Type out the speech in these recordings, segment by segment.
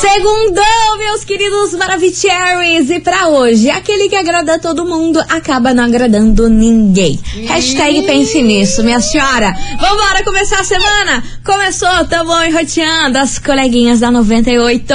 Segundou, meus queridos Maravicheries! E pra hoje, aquele que agrada todo mundo acaba não agradando ninguém. Hashtag pense nisso, minha senhora. Vambora começar a semana? Começou, tamo enroteando as coleguinhas da 98.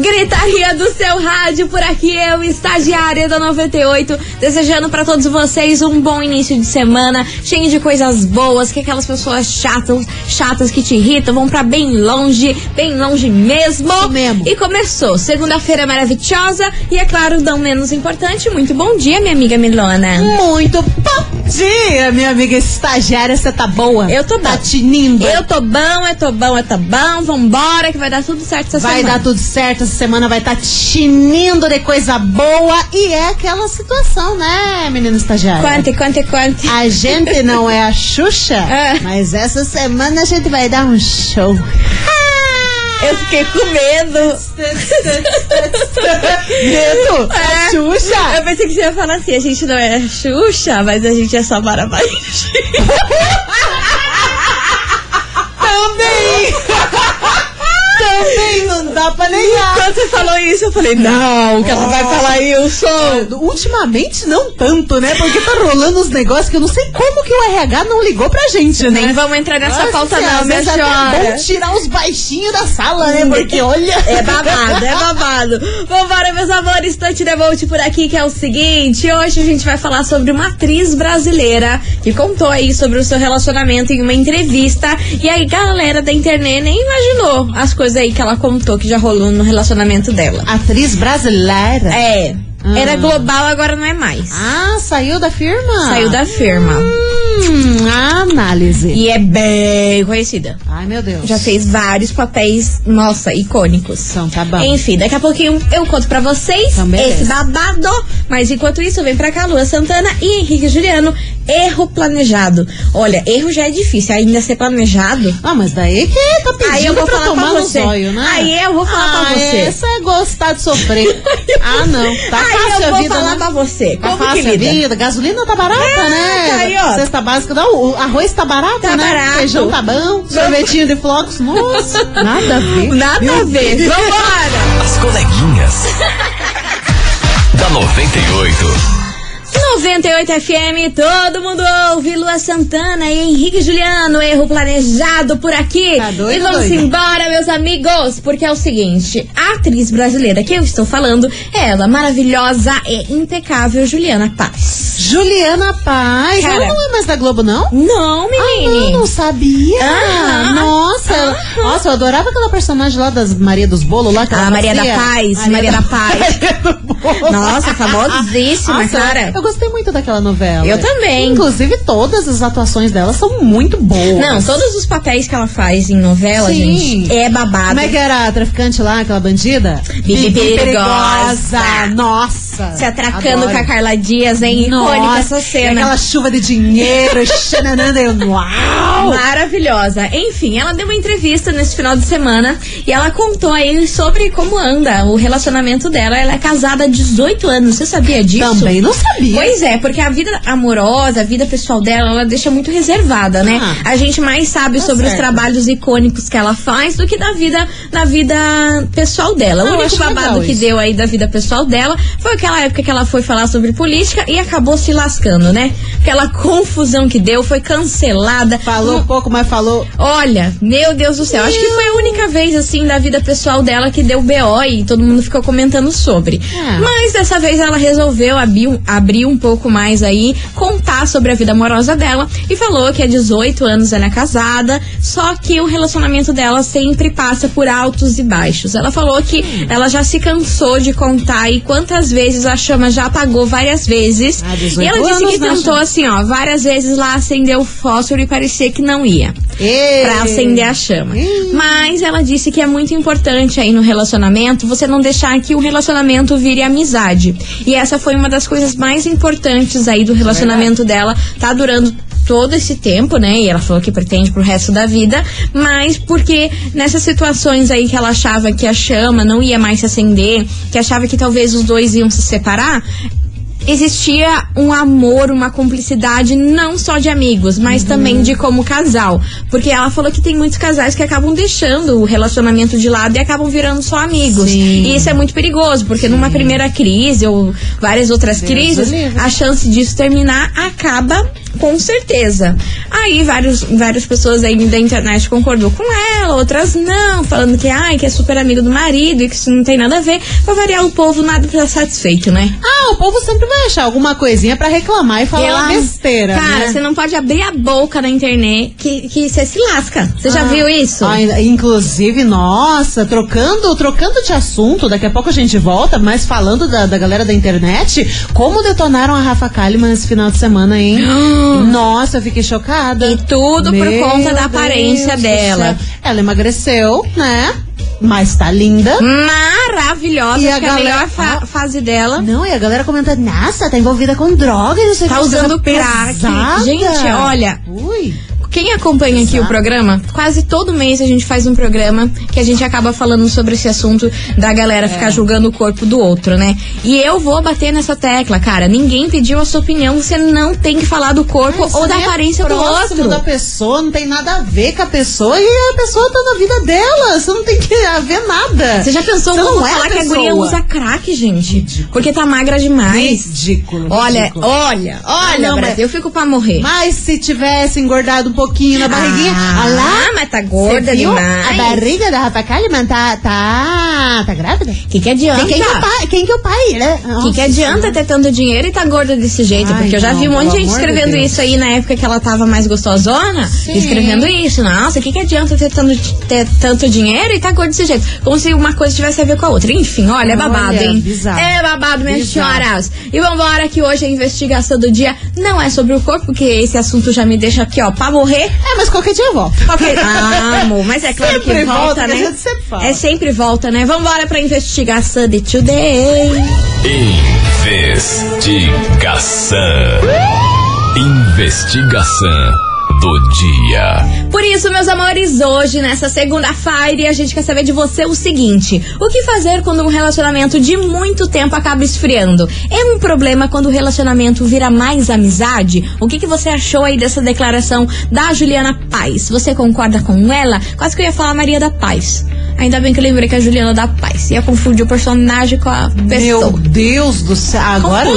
Gritaria do seu rádio por aqui, eu, estagiária da 98, desejando para todos vocês um bom início de semana, cheio de coisas boas, que aquelas pessoas chatas, chatas que te irritam vão para bem longe, bem longe mesmo. Isso mesmo. E começou, segunda-feira maravilhosa e é claro, não menos importante, muito bom dia, minha amiga Milona. Muito bom dia, minha amiga estagiária. Você tá boa? Eu tô Tá bom. tinindo. Eu tô bom, eu tô bom, eu tô bom. Vambora que vai dar tudo certo essa Vai semana. dar tudo certo, essa semana vai estar tá tinindo de coisa boa. E é aquela situação, né, menina estagiária? Quante, quante, quante. A gente não é a Xuxa, É. mas essa semana a gente vai dar um show. Eu fiquei com medo. Medo? É. Xuxa? Eu pensei que você ia falar assim, a gente não é Xuxa, mas a gente é só. Também! Também não dá pra negar. Quando você falou isso, eu falei, não, que ela vai falar isso. Ultimamente não tanto, né? Porque tá rolando uns negócios que eu não sei como que o RH não ligou pra gente, né? Nem vamos entrar nessa Nossa pauta não, minha senhora. É bom tirar os baixinhos da sala, né? Porque olha. É babado, é babado. Vambora, meus amores, Tante Devolte por aqui, que é o seguinte: hoje a gente vai falar sobre uma atriz brasileira que contou aí sobre o seu relacionamento em uma entrevista. E aí, galera da internet nem imaginou as coisas aí que ela contou que já rolou no relacionamento dela. Atriz brasileira. É. Ah. Era global, agora não é mais. Ah, saiu da firma? Saiu da firma. Hum, a análise. E é bem conhecida. Ai, meu Deus. Já fez vários papéis, nossa, icônicos. Então tá bom. Enfim, daqui a pouquinho eu conto pra vocês Então, esse babado. Mas enquanto isso, vem pra cá Lua Santana e Henrique Juliano. Erro planejado. Olha, erro já é difícil, ainda ser planejado. Ah, mas daí que tá pedindo Aí eu vou pra falar tomar pra no você. zóio, né? Aí eu vou falar ah, pra você. Essa é gostar de sofrer. ah, não. Tá Aí fácil eu a vou vida, falar né? pra você. Tá Como fácil que a lida? vida. Gasolina tá barata, É, né? aí, ó. Cesta básica, não, o arroz tá barato, Tá né? barato. Feijão tá bom. Sorvetinho de flocos. Nossa, nada a ver. Nada Meu a ver. Vambora! As coleguinhas. da 98. 98 FM, todo mundo ouve Lua Santana e Henrique Juliano, erro planejado por aqui. Tá doido, e vamos doido? embora, meus amigos, porque é o seguinte: a atriz brasileira que eu estou falando é ela, maravilhosa e impecável Juliana Paz. Juliana Paz. Cara. Ela não é mais da Globo, não? Não, Ah, não, não sabia. Aham. Nossa, ela- nossa, eu adorava aquela personagem lá das Maria dos Bolos lá. que ela A Maria da. Paz, Maria da Paz. Maria do Bolo. Nossa, famosíssima, Nossa, cara. Eu gostei muito daquela novela. Eu também. Inclusive, todas as atuações dela são muito boas. Não, todos os papéis que ela faz em novela, Sim. gente, é babado. Como é que era a traficante lá, aquela bandida? Bibi Perigosa. Nossa. Se atracando adoro. com a Carla Dias, hein? Icônica Nossa, essa cena. Aquela chuva de dinheiro, xanananda, eu, uau! Maravilhosa. Enfim, ela deu uma entrevista nesse final de semana e ela contou aí sobre como anda o relacionamento dela. Ela é casada há 18 anos. Você sabia disso? Também não sabia. Pois é, porque a vida amorosa, a vida pessoal dela, ela deixa muito reservada, né? Ah. a gente mais sabe Tá sobre os certo. trabalhos icônicos que ela faz do que da vida, da vida pessoal dela. Ah, o único babado que isso. deu aí da vida pessoal dela foi que naquela época que ela foi falar sobre política e acabou se lascando, né? Aquela confusão que deu, foi cancelada. Falou Não- pouco, mas falou. Olha, meu Deus do céu, acho que foi a única vez, assim, da vida pessoal dela que deu BO e todo mundo ficou comentando sobre. É. Mas dessa vez ela resolveu abrir, abrir um pouco mais aí, contar sobre a vida amorosa dela e falou que há 18 anos ela é casada, só que o relacionamento dela sempre passa por altos e baixos. Ela falou que ela já se cansou de contar e quantas vezes a chama já apagou várias vezes. Ah, 18 e ela disse que tentou assim, ó, várias vezes lá acendeu o fósforo e parecia que não ia Ei. pra acender a chama. Mas ela disse que é muito importante aí no relacionamento você não deixar que o relacionamento vire amizade. E essa foi uma das coisas mais importantes aí do relacionamento dela. Tá durando todo esse tempo, né? E ela falou que pretende pro resto da vida, mas porque nessas situações aí que ela achava que a chama não ia mais se acender, que achava que talvez os dois iam se separar, existia um amor, uma cumplicidade, não só de amigos, mas também de como casal. Porque ela falou que tem muitos casais que acabam deixando o relacionamento de lado e acabam virando só amigos. Sim. E isso é muito perigoso, porque numa primeira crise ou várias outras Deus crises, a chance disso terminar acaba com certeza. Aí vários, várias pessoas aí da internet concordou com ela, outras não, falando que ai, que é super amigo do marido e que isso não tem nada a ver. Pra variar o povo, nada tá satisfeito, né? Ah, o povo sempre vai achar alguma coisinha pra reclamar e falar Pela- besteira. Cara, né? você não pode abrir a boca na internet que, que você se lasca. Você já Ah, viu isso? ainda- inclusive, nossa, trocando, trocando de assunto, daqui a pouco a gente volta, mas falando da, da galera da internet, como detonaram a Rafa Kalimann esse final de semana, hein? nossa, eu fiquei chocada. E tudo por Meu conta da aparência Deus dela. Ela emagreceu, né? Mas tá linda. Maravilhosa, E a acho que é a galera- melhor fa- fase dela. Não, e a galera comentando, nossa, tá envolvida com drogas, não sei Tá que usando crack. pesada." Gente, olha, Ui. Quem acompanha aqui o programa, quase todo mês a gente faz um programa que a gente acaba falando sobre esse assunto da galera É. ficar julgando o corpo do outro, né? E eu vou bater nessa tecla, cara. Ninguém pediu a sua opinião, você não tem que falar do corpo Isso ou da é aparência do outro. da pessoa, não tem nada a ver com a pessoa e a pessoa tá na vida dela. Você não tem que haver nada. Você já pensou Você como não é falar que a guria usa crack, gente? Porque tá magra demais. Ridículo. Olha, ridículo. olha, olha, não, Brasil, mas- eu fico pra morrer. Mas se tivesse engordado um pouquinho na barriguinha, Ah, lá. mas tá gorda demais. A barriga da Rafa Kalimann tá, tá, tá grávida? O que, que adianta? Quem, que é o pai? Quem que é o pai? né? O que, que adianta ter tanto dinheiro e tá gorda desse jeito? Ai, Porque eu já não, vi um monte de gente escrevendo Deus. isso aí na época que ela tava mais gostosona. Sim. Escrevendo isso. Nossa, o que, que adianta ter tanto, ter tanto dinheiro e tá gorda desse jeito? Como se uma coisa tivesse a ver com a outra. Enfim, olha, é babado, Olha, hein? bizarro. É babado, minhas Bizarro. senhoras. E vambora que hoje a investigação do dia não é sobre o corpo, porque esse assunto já me deixa aqui, ó, pra morrer. É, mas qualquer dia eu volto. Qualquer... Ah, amor, mas é claro Sempre que volta, volta, que a né? gente sempre fala. É sempre volta, né? Vambora pra investigação de today. Investigação. Investigação do dia. Por isso, meus amores, hoje, nessa segunda-feira, a gente quer saber de você o seguinte: o que fazer quando um relacionamento de muito tempo acaba esfriando? É um problema quando o relacionamento vira mais amizade? O que, que você achou aí dessa declaração da Juliana Paz? Você concorda com ela? Quase que eu ia falar Maria da Paz. Ainda bem que eu lembrei que é a Juliana da Paz. Ia confundir o personagem com a pessoa. Meu Deus do céu. Agora,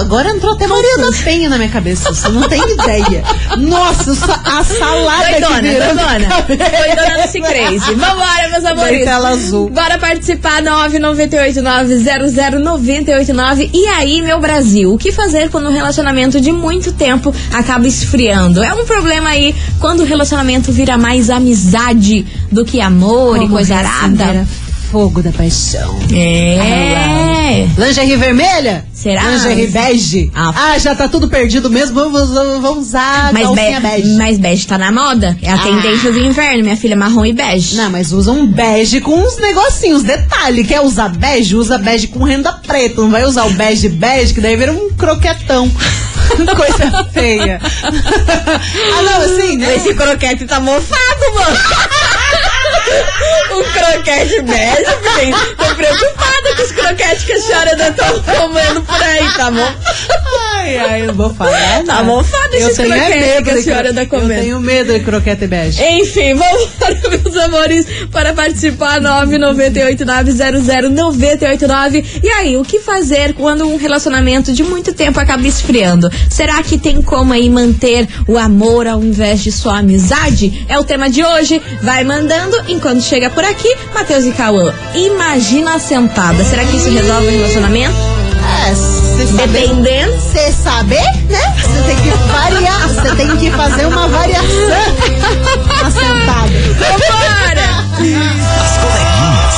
agora entrou até Maria da Penha na minha cabeça. Você não tem ideia. Nossa, sa- a salada que Doidona, virou na doidona. Doidona nesse crazy. Vambora, meus amores. tela azul. Bora participar, 998900989. E aí, meu Brasil, o que fazer quando um relacionamento de muito tempo acaba esfriando? É um problema aí quando o relacionamento vira mais amizade do que amor e Como coisa reacender arada. Fogo da paixão. É. Lingerie vermelha? Será? Lingerie bege? Ah. Ah, já tá tudo perdido mesmo. Vamos, vamos, vamos usar Mas, calcinha be bege. mas bege tá na moda. É a Ah. tendência do inverno, minha filha, marrom e bege. Não, mas usa um bege com uns negocinhos, detalhe. Quer usar bege? Usa bege com renda preta. Não vai usar o bege bege, que daí vira um croquetão. Coisa feia. ah, não, assim, né? Esse croquete tá mofado, mano. Um croquete bege, filho. Tô preocupada com os croquetes que a senhora ainda tá comendo por aí, tá bom? Ai, Ai, não vou falar. Tá nada. mofado Eu esses tenho croquetes medo que a de senhora cro- anda comendo. Eu tenho medo de croquete bege. Enfim, vamos para meus amores para participar 998900989. E aí, o que fazer quando um relacionamento de muito tempo acaba esfriando? Será que tem como aí manter o amor ao invés de só amizade? É o tema de hoje. Vai mandando enquanto chega por aqui, Matheus e Cauã. Imagina a sentada. Será que isso resolve o relacionamento? É, você Dependendo. você saber, né? Você tem que variar, você tem que fazer uma variação na sentada. Vambora! As coleguinhas.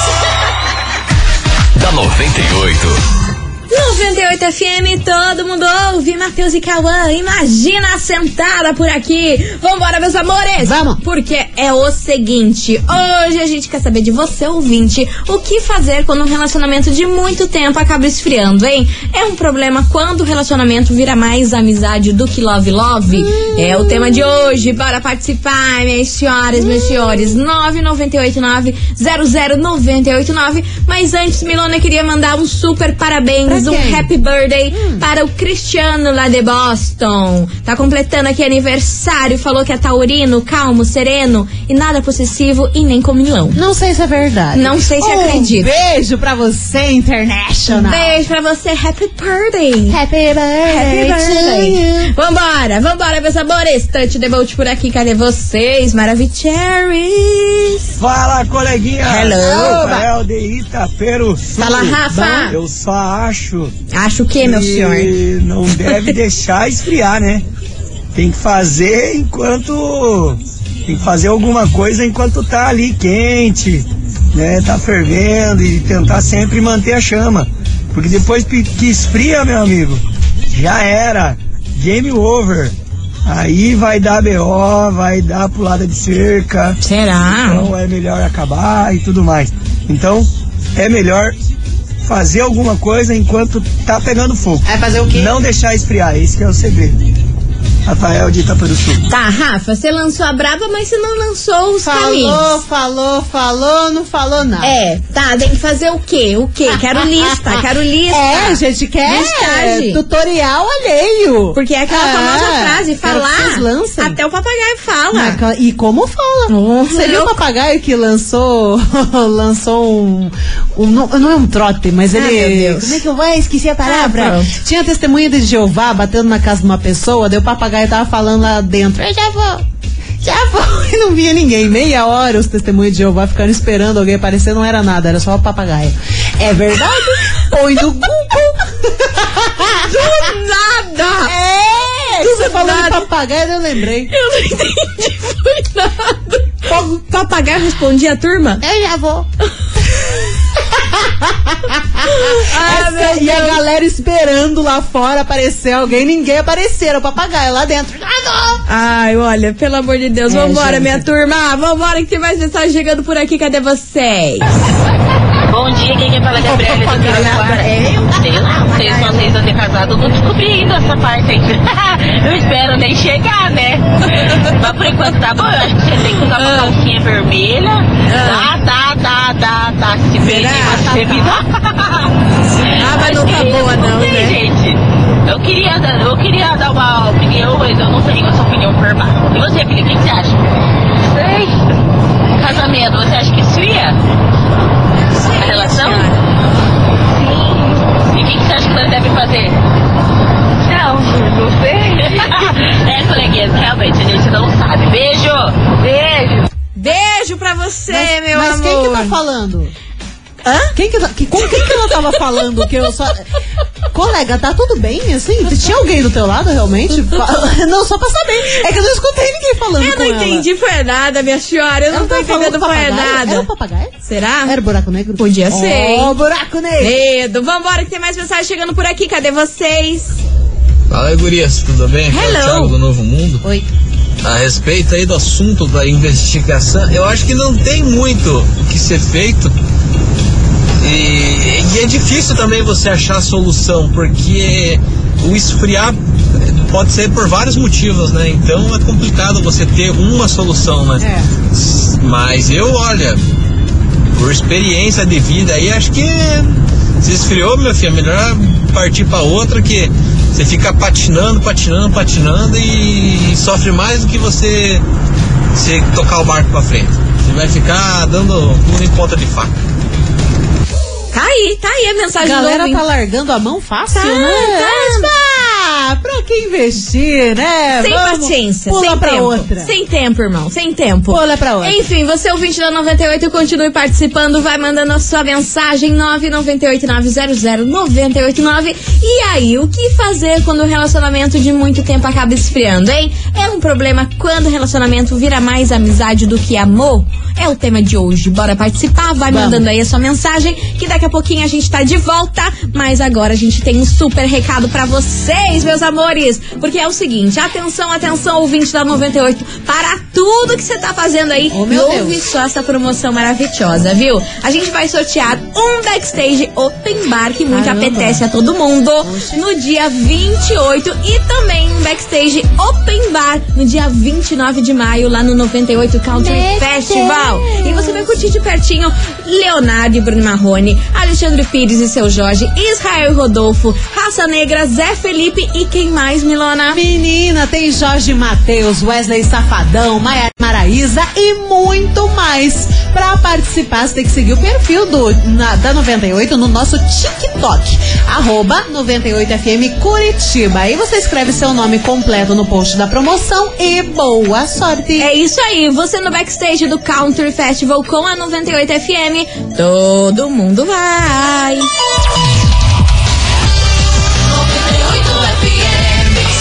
da 98. 98 FM, todo mundo ouve, Matheus e Cauã, imagina a sentada por aqui. Vambora, meus amores! Vamos. Porque é o seguinte, hoje a gente quer saber de você, ouvinte, o que fazer quando um relacionamento de muito tempo acaba esfriando, hein? É um problema quando o relacionamento vira mais amizade do que love love? É o tema de hoje, para participar, minhas senhoras, meus senhores, 998900989. Mas antes, Milona queria mandar um super parabéns, Pra um quem? happy birthday para o Cristiano lá de Boston. Tá completando aqui aniversário, falou que é taurino, calmo, sereno e nada possessivo e nem comilão. Não sei se é verdade. Não sei se um acredito. beijo pra você, International. Beijo pra você, happy birthday! Happy birthday, Happy birthday. Vambora, vambora, meus amores. The boat por aqui, cadê vocês? Maravicheries. Fala, coleguinha! Hello. Rafael de Itapeiro Sul. Fala, Rafa. Eu só acho Acho que, meu que senhor? não deve deixar esfriar, né? Tem que fazer enquanto... Tem que fazer alguma coisa enquanto tá ali quente, né? Tá fervendo e tentar sempre manter a chama. Porque depois que que esfria, meu amigo, já era. Game over. Aí vai dar BO, vai dar pulada de cerca. Será? Então é melhor acabar e tudo mais. Então é melhor fazer alguma coisa enquanto tá pegando fogo. Vai fazer o quê? Não deixar esfriar, esse que é o segredo. Rafael de Itaperu Sul. Tá, Rafa, você lançou a braba, mas você não lançou os Falou, caminhos. falou, falou, não falou nada. É, tá, tem que fazer o quê? O quê? Quero lista, quero lista. É, a gente quer Listagem. tutorial alheio. Porque é aquela É, famosa frase, falar, lancem. até o papagaio fala. Ca- E como fala? Oh, Você viu o papagaio que lançou lançou um, um não, não é um trote, mas ele meu Deus. como é que eu vou esqueci a palavra? Ah. Tinha testemunha de Jeová batendo na casa de uma pessoa, daí o papagaio tava falando lá dentro. Eu já vou. Já vou. E não via ninguém. Meia hora os testemunhos de Jeová ficando esperando alguém aparecer, não era nada, era só o papagaio. É verdade? Põe no Google. Nada! É! Você falou de nada. papagaio, eu lembrei. Eu não entendi foi nada. O papagaio respondia a turma? Eu já vou. Ah, Essa- meu e a galera esperando lá fora aparecer alguém, ninguém apareceu, era o papagaio lá dentro. Ai, olha, pelo amor de Deus, É, vambora, gente. minha turma. Vambora que tem mais mensagem chegando por aqui. Cadê vocês? Bom dia, quem quer falar é Gabriela do Piraquara. É eu? Sei lá, vocês seis anos de casado, não descobri ainda essa parte aí. eu espero nem chegar, né? Mas por enquanto tá bom, eu acho que você tem que usar uma Ah. calcinha vermelha. Tá, tá, tá, tá. Se você me dá. Ah, mas não tá boa não, sei, né? gente. Eu queria, dar- eu queria dar uma opinião, mas eu não tenho essa opinião formada. E você, Felipe, o que você acha? Sei. Casamento, você acha que esfria? A relação? E o que, que você acha que nós deve fazer? Não, não sei. é, coleguinhas, realmente, a gente não sabe. Beijo! Beijo! Beijo pra você, Mas, meu mas amor. quem que tá falando? Hã? Quem que, tá- que, com quem que ela tava falando? Que eu só... Colega, tá tudo bem, assim? Tinha alguém do teu lado, realmente? Não, só pra saber. É que eu não escutei ninguém falando Eu não ela. entendi, foi nada, minha senhora. Eu Ela não tô entendendo, foi nada. Era um papagaio? Será? Era o buraco negro? Podia ser, hein? Oh, buraco negro. Medo. Vambora que tem mais mensagem chegando por aqui. Cadê vocês? Fala aí, gurias, tudo bem? Aqui é o Hello. Thiago do Novo Mundo. Oi. A respeito aí do assunto da investigação, eu acho que não tem muito o que ser feito. E, e é difícil também você achar a solução, porque o esfriar pode ser por vários motivos, né? Então é complicado você ter uma solução, né? É. Mas eu, olha, por experiência de vida aí, acho que se esfriou, meu filho, é melhor partir pra outra que Você fica patinando, patinando, patinando e sofre mais do que você se tocar o barco pra frente. Você vai ficar dando tudo em ponta de faca. Tá aí, tá aí a A mensagem galera do tá largando a mão fácil, Tá, né? tá. Ah, pra que investir, né? Sem Vamos, paciência, pula sem pra tempo. outra. Sem tempo, irmão, sem tempo. Pula pra outra. Enfim, você ouvinte da 98, continue participando, vai mandando a sua mensagem 998900989. E aí, o que fazer quando o relacionamento de muito tempo acaba esfriando, hein? É um problema quando o relacionamento vira mais amizade do que amor? É o tema de hoje. Bora participar, vai Vamos. mandando aí a sua mensagem, que daqui a pouquinho a gente tá de volta. Mas agora a gente tem um super recado pra vocês, meus amores. Porque é o seguinte, atenção, atenção, ouvinte da 98, para tudo que você tá fazendo aí. Oh, meu ouve Deus. só essa promoção maravilhosa, viu? A gente vai sortear um backstage open bar que muito Caramba. apetece a todo mundo no dia 28 e também um backstage open bar no dia 29 de maio lá no 98 Country Festival. E você vai curtir de pertinho Leonardo e Bruno Marrone, Alexandre Pires e seu Jorge, Israel e Rodolfo, Raça Negra, Zé Felipe e quem mais, Milona? Menina, tem Jorge Matheus, Wesley Safadão, Maia Maraíza e muito mais. Pra participar, você tem que seguir o perfil do, na- da 98 no nosso TikTok, arroba 98FM Curitiba. Aí você escreve seu nome completo no post da promoção e boa sorte. É isso aí, você no backstage do Country Festival com a 98 FM, todo mundo vai.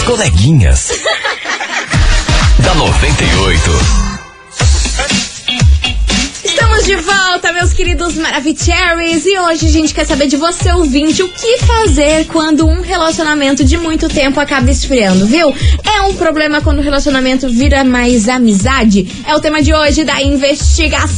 Coleguinhas. da 98. Estamos de volta, meus queridos Maravicheries, e hoje a gente quer saber de você, ouvinte, o que fazer quando um relacionamento de muito tempo acaba esfriando, viu? É um problema quando o relacionamento vira mais amizade? É o tema de hoje da investigação.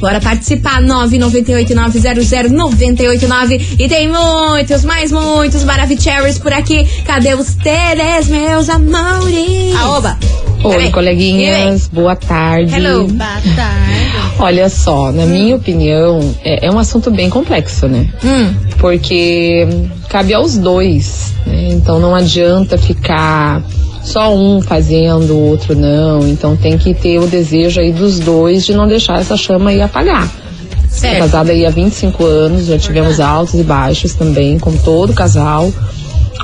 Bora participar, 998-900-989. E tem muitos, mais muitos Maravicheries por aqui. Cadê os teres, meus amores? Aoba! Oi, coleguinhas, boa tarde. Hello. Boa tarde. Olha só, na minha opinião, é, é um assunto bem complexo, né? Hum, Porque cabe aos dois, né? Então não adianta ficar só um fazendo, o outro não. Então tem que ter o desejo aí dos dois de não deixar essa chama aí apagar. Tô certo. casada aí há 25 anos, já tivemos altos e baixos também, como todo casal.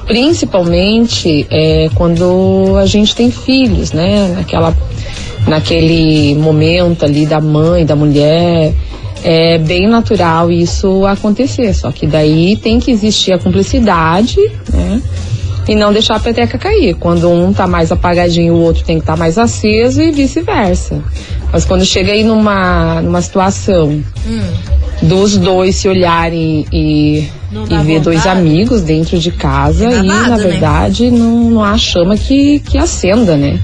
Principalmente é, quando a gente tem filhos, né? Naquela, naquele momento ali da mãe, da mulher. É bem natural isso acontecer, só que daí tem que existir a cumplicidade, né? E não deixar a peteca cair. Quando um tá mais apagadinho, o outro tem que estar mais aceso e vice-versa. Mas quando chega aí numa, numa situação dos dois se olharem e, e ver dois amigos dentro de casa É e, babado, na né? verdade, não, não há chama que, que acenda, né?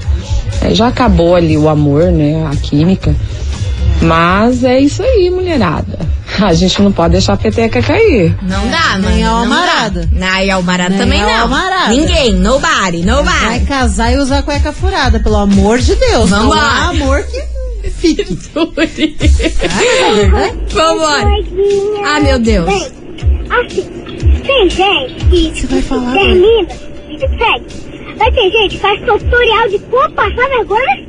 É, já acabou ali o amor, né? A química. Mas é isso aí, mulherada. A gente não pode deixar a peteca cair. Não dá, mano. Nem a não almarada. Não, e a almarada também não. almarada. Ninguém, nobody, Vai nobody. casar e usar cueca furada, pelo amor de Deus. Não Vambora. há amor que fique. Vambora. Ah, meu Deus. Assim, tem gente que Você vai falar, termina, segue. Mas tem gente faz tutorial de como passar vergonha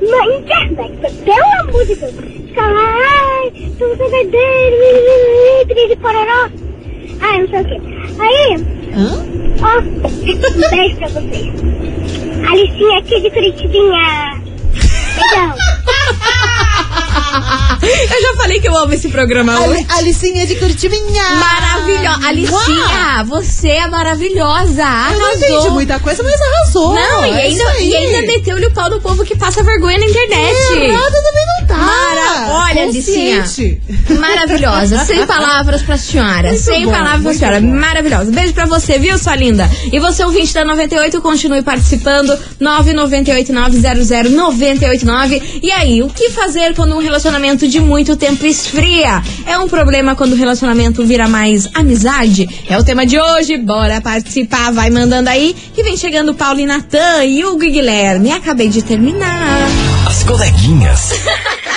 na internet. Pelo amor de Deus. Fica lá, ai, tu não sei verdadeiro, de pororó. Ai, não sei o quê. Aí, Hã? ó, um beijo pra vocês. Alicinha aqui de Curitibinha. Beijão. Eu já falei que eu amo esse programa hoje. Ali- Alicinha de Curitiminha. Maravilhosa. Alicinha, você é maravilhosa. Eu não entendi Arrasou. muita coisa, mas arrasou. Não, e É ainda, e ainda meteu-lhe o pau no povo que passa vergonha na internet. Errado também não tá. Mara- Olha, Alicinha. Consciente. Maravilhosa, sem palavras pra senhora. Muito sem bom, palavras pra senhora. bom. Maravilhosa. Beijo pra você, viu, sua linda? E você, ouvinte da 98, continue participando. 998-900-989. E aí, o que fazer quando um relacionamento de muito tempo esfria? É um problema quando o relacionamento vira mais amizade? É o tema de hoje. Bora participar. Vai mandando aí. Que vem chegando Paulo e Natan e Hugo e Guilherme. Acabei de terminar. As coleguinhas.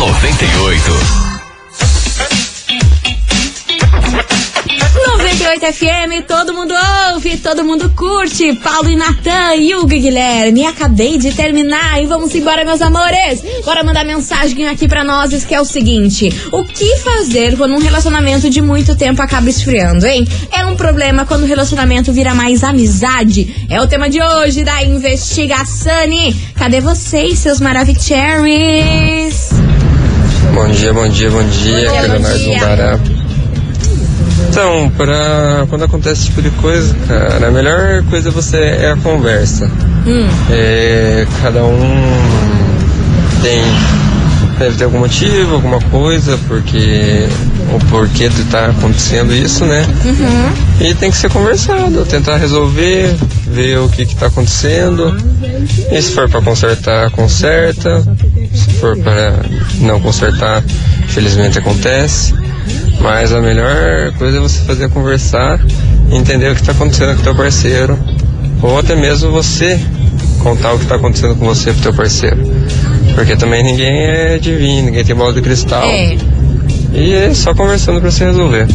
da 98. 98 FM, todo mundo ouve, todo mundo curte. Paulo e Natan, Hugo e Guilherme. Acabei de terminar e vamos embora, meus amores. Bora mandar mensagem aqui pra nós, que é o seguinte: O que fazer quando um relacionamento de muito tempo acaba esfriando, hein? É um problema quando o relacionamento vira mais amizade? É o tema de hoje da investigação. Cadê vocês, seus maravicheries? Bom dia, bom dia, bom dia, aqui é bom Leonardo. Umbará. Então, pra quando acontece esse tipo de coisa, cara, a melhor coisa você é a conversa. Hum. É, cada um tem deve ter algum motivo, alguma coisa, porque o porquê de estar acontecendo isso, né? Uhum. E tem que ser conversado, tentar resolver, ver o que está acontecendo. E se for para consertar, conserta. Se for para não consertar, infelizmente acontece. Mas a melhor coisa é você fazer conversar, entender o que está acontecendo com o teu parceiro, ou até mesmo você contar o que está acontecendo com você pro teu parceiro. Porque também ninguém é divino, ninguém tem bola de cristal. É. E é só conversando para se resolver.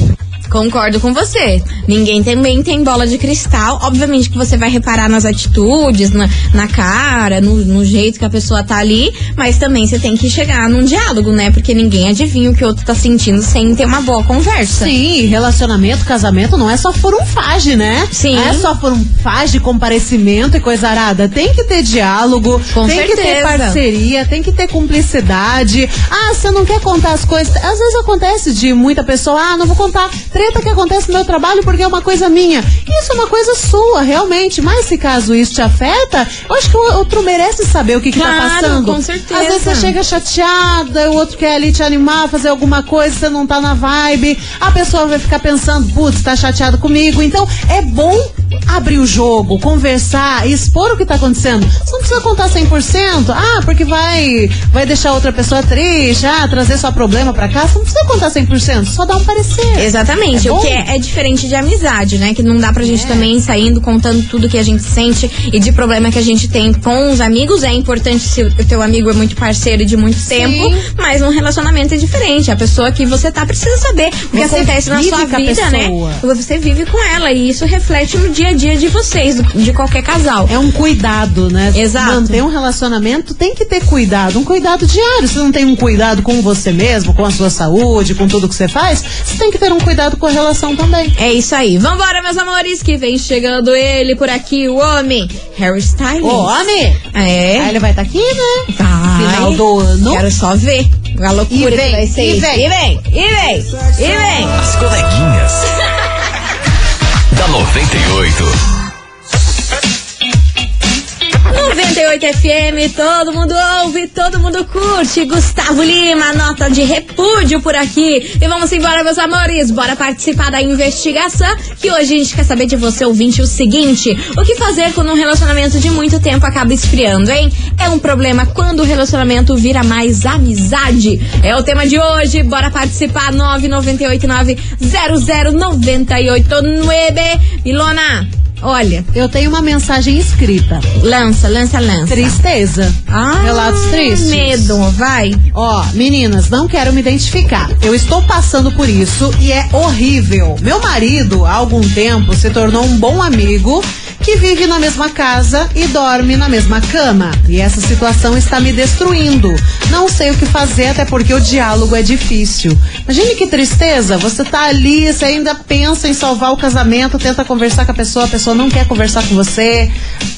Concordo com você. Ninguém também tem bola de cristal. Obviamente que você vai reparar nas atitudes, na, na cara, no, no jeito que a pessoa tá ali, mas também você tem que chegar num diálogo, né? Porque ninguém adivinha o que o outro tá sentindo sem ter uma boa conversa. Sim, relacionamento, casamento não é só furunfage, né? Sim. Não é só furunfage, comparecimento e coisa arada. Tem que ter diálogo, Com tem que ter certeza. parceria, tem que ter cumplicidade. Ah, você não quer contar as coisas. Às vezes acontece de muita pessoa, ah, não vou contar treta que acontece no meu trabalho porque é uma coisa minha. Isso é uma coisa sua, realmente. Mas se caso isso te afeta, eu acho que o outro merece saber o que, que tá Claro, passando. com certeza. Às vezes você chega chateada, o outro quer ali te animar, fazer alguma coisa, você não tá na vibe. A pessoa vai ficar pensando, putz, tá chateado comigo. Então é bom abrir o jogo, conversar, expor o que tá acontecendo. Você não precisa contar 100%. Ah, porque vai vai deixar outra pessoa triste, ah, trazer só problema pra cá. Você não precisa contar 100%, só dá um parecer. Exatamente, É o que é, é diferente de amizade, né? Que não dá pra gente também ir saindo contando tudo que a gente sente e de problema que a gente tem com os amigos. É importante se o teu amigo é muito parceiro de muito tempo, mas um relacionamento é diferente. A pessoa que você tá precisa saber o que Você acontece na sua vida, né? Você vive com ela e isso reflete no dia a dia de vocês, de qualquer casal. É um cuidado, né? Exato. Manter um relacionamento tem que ter cuidado, um cuidado diário. Se não tem um cuidado com você mesmo, com a sua saúde, com tudo que você faz, você tem que ter um cuidado com a relação também. É isso aí. Vambora, meus amores, que vem chegando ele por aqui, o homem, Harry Styles. Ô, homem! É. Aí ele vai estar aqui, né? Vai. Final do ano. Quero só ver a loucura E vem, que vai ser e isso. vem. E vem, e vem, e vem. As coleguinhas. Da 98. 98 FM, todo mundo ouve, todo mundo curte. Gustavo Lima, nota de repúdio por aqui. E vamos embora, meus amores. Bora participar da investigação. Que hoje a gente quer saber de você, ouvinte, o seguinte: o que fazer quando um relacionamento de muito tempo acaba esfriando, hein? É um problema quando o relacionamento vira mais amizade. É o tema de hoje. Bora participar. 998900989. Ilona, olha, Eu tenho uma mensagem escrita. lança, lança, lança. Tristeza. Ah, Relatos tristes. Medo, vai. Ó, meninas, não quero me identificar. Eu estou passando por isso e é horrível. Meu marido, há algum tempo, se tornou um bom amigo que vive na mesma casa e dorme na mesma cama. E essa situação está me destruindo. Não sei o que fazer, até porque o diálogo é difícil. Imagine que tristeza. Você tá ali, você ainda pensa em salvar o casamento, tenta conversar com a pessoa, a pessoa não quer conversar com você.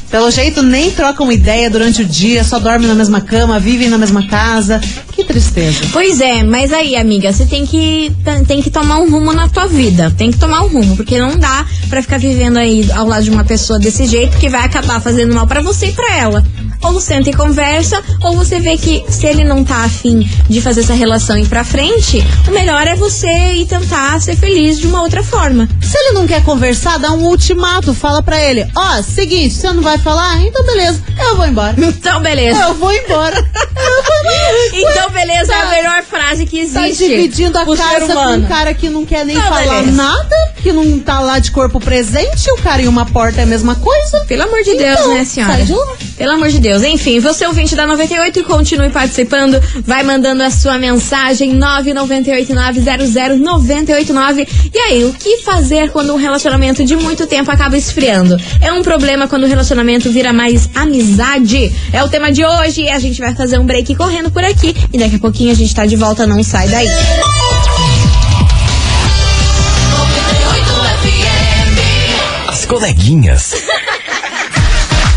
Pelo jeito, nem trocam ideia durante o dia, só dormem na mesma cama, vivem na mesma casa. Que tristeza. Pois é, mas aí, amiga, você tem que, tem que tomar um rumo na tua vida. Tem que tomar um rumo, porque não dá pra ficar vivendo aí ao lado de uma pessoa desse jeito que vai acabar fazendo mal pra você e pra ela. Ou senta e conversa, ou você vê que se ele não tá afim de fazer essa relação ir pra frente, o melhor é você ir tentar ser feliz de uma outra forma. Se ele não quer conversar, dá um ultimato, fala pra ele: Ó, seguinte, você não vai falar? Então beleza, eu vou embora. Então, beleza. Eu vou embora. Então, beleza, é a Tá- melhor frase que Tá existe. dividindo a casa com um cara que não quer nem Tá, falar beleza. nada, que não tá lá de corpo presente, o cara em uma porta é a mesma coisa. Pelo amor de Deus, Então, né, senhora? lá. Pelo amor de Deus. Enfim, você é ouvinte da 98 e continue participando. Vai mandando a sua mensagem 998900989. E aí, o que fazer quando um relacionamento de muito tempo acaba esfriando? É um problema quando o relacionamento vira mais amizade? É o tema de hoje e a gente vai fazer um break correndo por aqui. E daqui a pouquinho a gente tá de volta, não sai daí. As coleguinhas.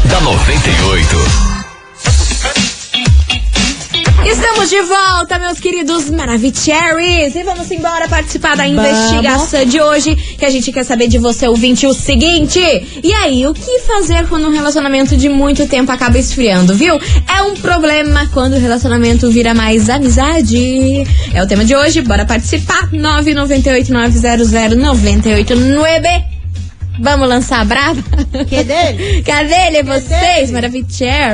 da 98. Estamos de volta, meus queridos Maravicheries! E vamos embora participar da Vamos. investigação de hoje, que a gente quer saber de você, ouvinte, o seguinte. E aí, o que fazer quando um relacionamento de muito tempo acaba esfriando, viu? É um problema quando o relacionamento vira mais amizade. É o tema de hoje, bora participar. 998-900-989. Vamos lançar a brava? Que dele? Cadê ele, vocês, Maravicheries?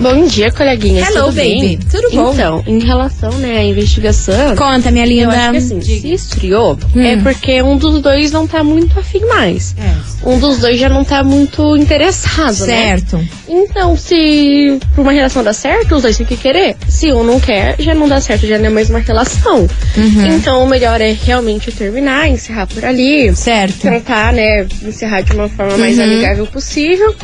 Bom dia, coleguinhas. Hello, Tudo bem? baby. Tudo bom? Então, em relação né, à investigação, Conta, minha linda. eu acho que assim, se esfriou, Hum. é porque um dos dois não tá muito afim mais. Um dos dois já não tá muito interessado, né? Certo. Então, se uma relação dar certo, os dois têm que querer. Se um não quer, já não dá certo, já não é mais uma relação. Uhum. Então, o melhor é realmente terminar, encerrar por ali. Certo. Tentar, né, encerrar de uma forma mais Uhum. amigável possível.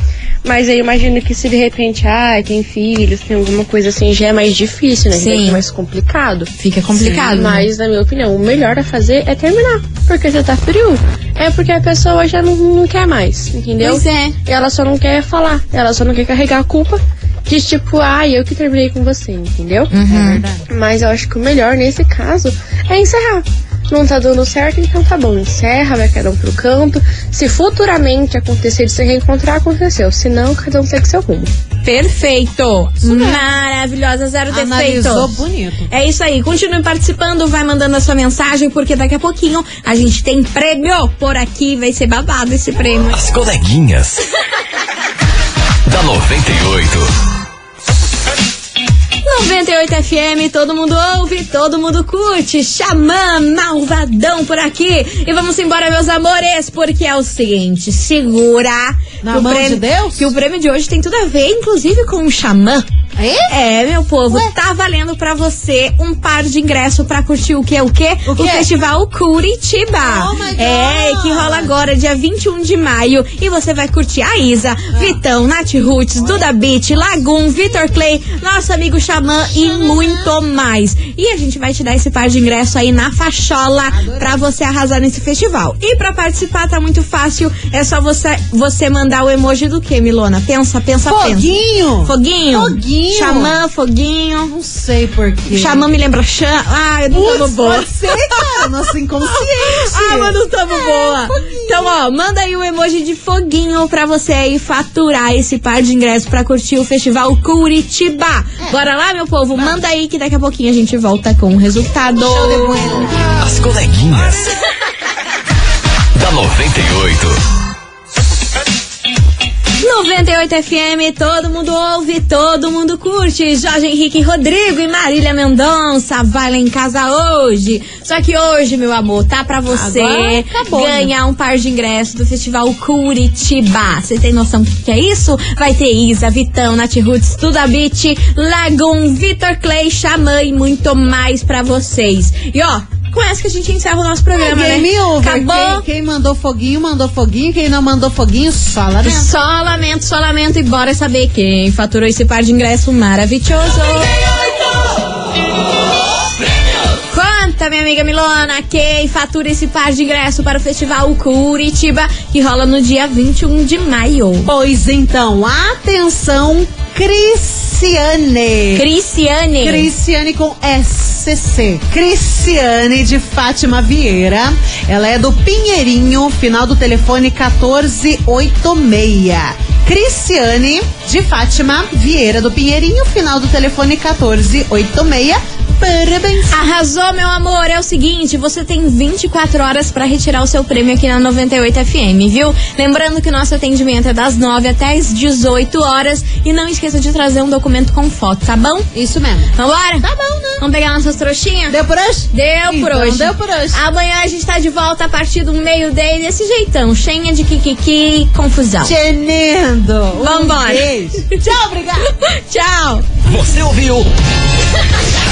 Mas aí eu imagino que se de repente, ah, tem filhos, tem alguma coisa assim, já é mais difícil, né? Sim. Já é mais complicado. Fica complicado. né? Mas, na minha opinião, o melhor a fazer é terminar. Porque você tá frio. É porque a pessoa já não, não quer mais, entendeu? Pois é. Ela só não quer falar. Ela só não quer carregar a culpa de tipo, ah, eu que terminei com você, entendeu? Uhum. Mas eu acho que o melhor nesse caso é encerrar. Não tá dando certo, então tá bom, encerra, vai cada um pro canto. Se futuramente acontecer de se reencontrar, aconteceu. Se não, cada um segue seu rumo. Perfeito! Maravilhosa, zero Analisou defeitos. bonito. É isso aí, continue participando, vai mandando a sua mensagem, porque daqui a pouquinho a gente tem prêmio por aqui, vai ser babado esse prêmio. As coleguinhas. da 98. 98 FM, todo mundo ouve, todo mundo curte. Xamã, malvadão por aqui. E vamos embora, meus amores, porque é o seguinte: segura. Na mão de prêmio, Deus? Que o prêmio de hoje tem tudo a ver, inclusive, com o Xamã. É, meu povo, tá valendo pra você um par de ingresso pra curtir o quê? O quê? O quê? Festival Curitiba. Oh my God. É, que rola agora, dia 21 de maio. E você vai curtir a Isa, Vitão, Nath Roots, Duda Beat, Lagoon, Vitor Clay, nosso amigo Xamã e muito mais. E a gente vai te dar esse par de ingresso aí na fachola pra você arrasar nesse festival. E pra participar tá muito fácil, é só você, você mandar o emoji do quê, Milona? Pensa, pensa, Foguinho. pensa. Foguinho? Foguinho. Xamã, foguinho. Não sei porquê. Xamã me lembra chã. Ah, eu não tamo boa. pode ser, cara. Nossa inconsciente. Ah, mas não tamo É, boa. foguinho. Então, ó, manda aí o emoji de foguinho pra você aí faturar esse par de ingressos pra curtir o Festival Curitiba. É. Bora lá, meu povo? Manda aí que daqui a pouquinho a gente volta com o resultado. Show de bola. As coleguinhas. da 98. 98 FM, todo mundo ouve, todo mundo curte. Jorge Henrique Rodrigo e Marília Mendonça vai lá em casa hoje. Só que hoje, meu amor, tá pra você Agora né? ganhar um par de ingressos do Festival Curitiba. Você tem noção do que, é isso? Vai ter Isa, Vitão, Nath Roots, Tuda Beat, Lagoon, Vitor Clay, Xamã e muito mais pra vocês. E ó, com essa que a gente encerra o nosso programa, né? Game over. Acabou. Quem, quem mandou foguinho, mandou foguinho. Quem não mandou foguinho, só lamento. Só lamento, só lamento e bora saber quem faturou esse par de ingresso maravilhoso. Conta, minha amiga Milona, quem fatura esse par de ingresso para o Festival Curitiba, que rola no dia 21 de maio. Pois então, atenção, Cristiane. Cristiane. Cristiane com SCC. Cristiane de Fátima Vieira. Ela é do Pinheirinho, final do telefone 1486. Cristiane de Fátima Vieira do Pinheirinho, final do telefone 1486. Parabéns. Arrasou, meu amor. É o seguinte, você tem 24 horas para retirar o seu prêmio aqui na 98 FM, viu? Lembrando que o nosso atendimento é das 9 até as 18 horas e não esqueça de trazer um documento com foto, tá bom? Isso mesmo. Vambora? Tá bom, né? Vamos pegar nossas trouxinhas? Deu por hoje? Deu por então, hoje. Deu por hoje. Amanhã a gente tá de volta a partir do meio-day desse jeitão, cheia de kikiki e confusão. Genendo. Vambora. Um Tchau, obrigada. Tchau. Você ouviu?